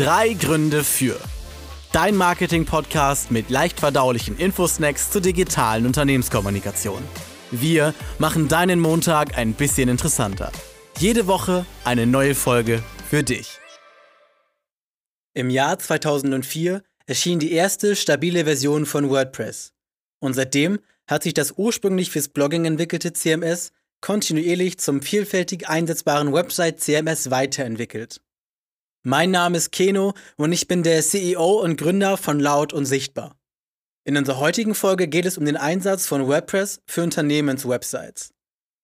Drei Gründe für. Dein Marketing-Podcast mit leicht verdaulichen Infosnacks zur digitalen Unternehmenskommunikation. Wir machen deinen Montag ein bisschen interessanter. Jede Woche eine neue Folge für dich. Im Jahr 2004 erschien die erste stabile Version von WordPress. Und seitdem hat sich das ursprünglich fürs Blogging entwickelte CMS kontinuierlich zum vielfältig einsetzbaren Website-CMS weiterentwickelt. Mein Name ist Keno und ich bin der CEO und Gründer von Laut und Sichtbar. In unserer heutigen Folge geht es um den Einsatz von WordPress für Unternehmenswebsites.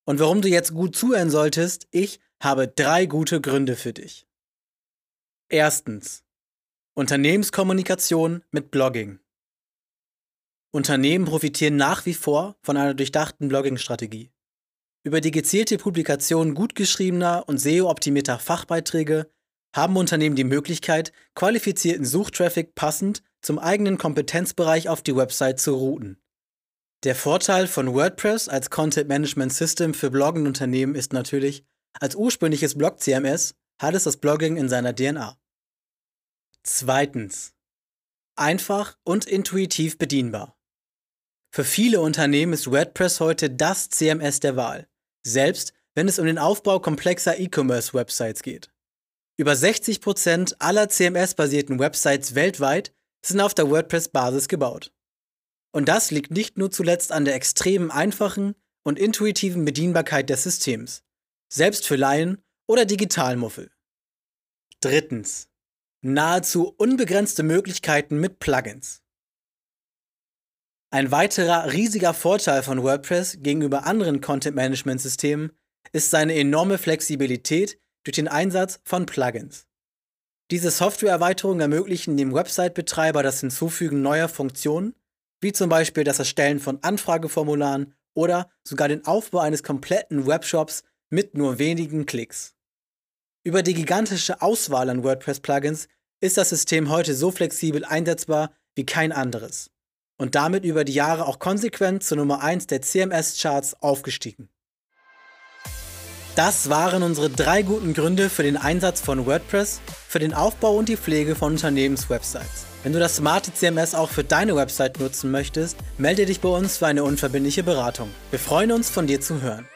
Und warum du jetzt gut zuhören solltest, ich habe drei gute Gründe für dich. Erstens. Unternehmenskommunikation mit Blogging. Unternehmen profitieren nach wie vor von einer durchdachten Blogging-Strategie. Über die gezielte Publikation gut geschriebener und SEO-optimierter Fachbeiträge haben Unternehmen die Möglichkeit, qualifizierten Suchtraffic passend zum eigenen Kompetenzbereich auf die Website zu routen. Der Vorteil von WordPress als Content Management System für bloggende Unternehmen ist natürlich, als ursprüngliches Blog-CMS hat es das Blogging in seiner DNA. Zweitens. Einfach und intuitiv bedienbar. Für viele Unternehmen ist WordPress heute das CMS der Wahl, selbst wenn es um den Aufbau komplexer E-Commerce-Websites geht. Über 60% aller CMS-basierten Websites weltweit sind auf der WordPress-Basis gebaut. Und das liegt nicht nur zuletzt an der extremen einfachen und intuitiven Bedienbarkeit des Systems, selbst für Laien oder Digitalmuffel. Drittens. Nahezu unbegrenzte Möglichkeiten mit Plugins. Ein weiterer riesiger Vorteil von WordPress gegenüber anderen Content-Management-Systemen ist seine enorme Flexibilität durch den Einsatz von Plugins. Diese Softwareerweiterungen ermöglichen dem Website-Betreiber das Hinzufügen neuer Funktionen, wie zum Beispiel das Erstellen von Anfrageformularen oder sogar den Aufbau eines kompletten Webshops mit nur wenigen Klicks. Über die gigantische Auswahl an WordPress-Plugins ist das System heute so flexibel einsetzbar wie kein anderes und damit über die Jahre auch konsequent zur Nummer 1 der CMS-Charts aufgestiegen. Das waren unsere drei guten Gründe für den Einsatz von WordPress für den Aufbau und die Pflege von Unternehmenswebsites. Wenn du das smarte CMS auch für deine Website nutzen möchtest, melde dich bei uns für eine unverbindliche Beratung. Wir freuen uns, von dir zu hören.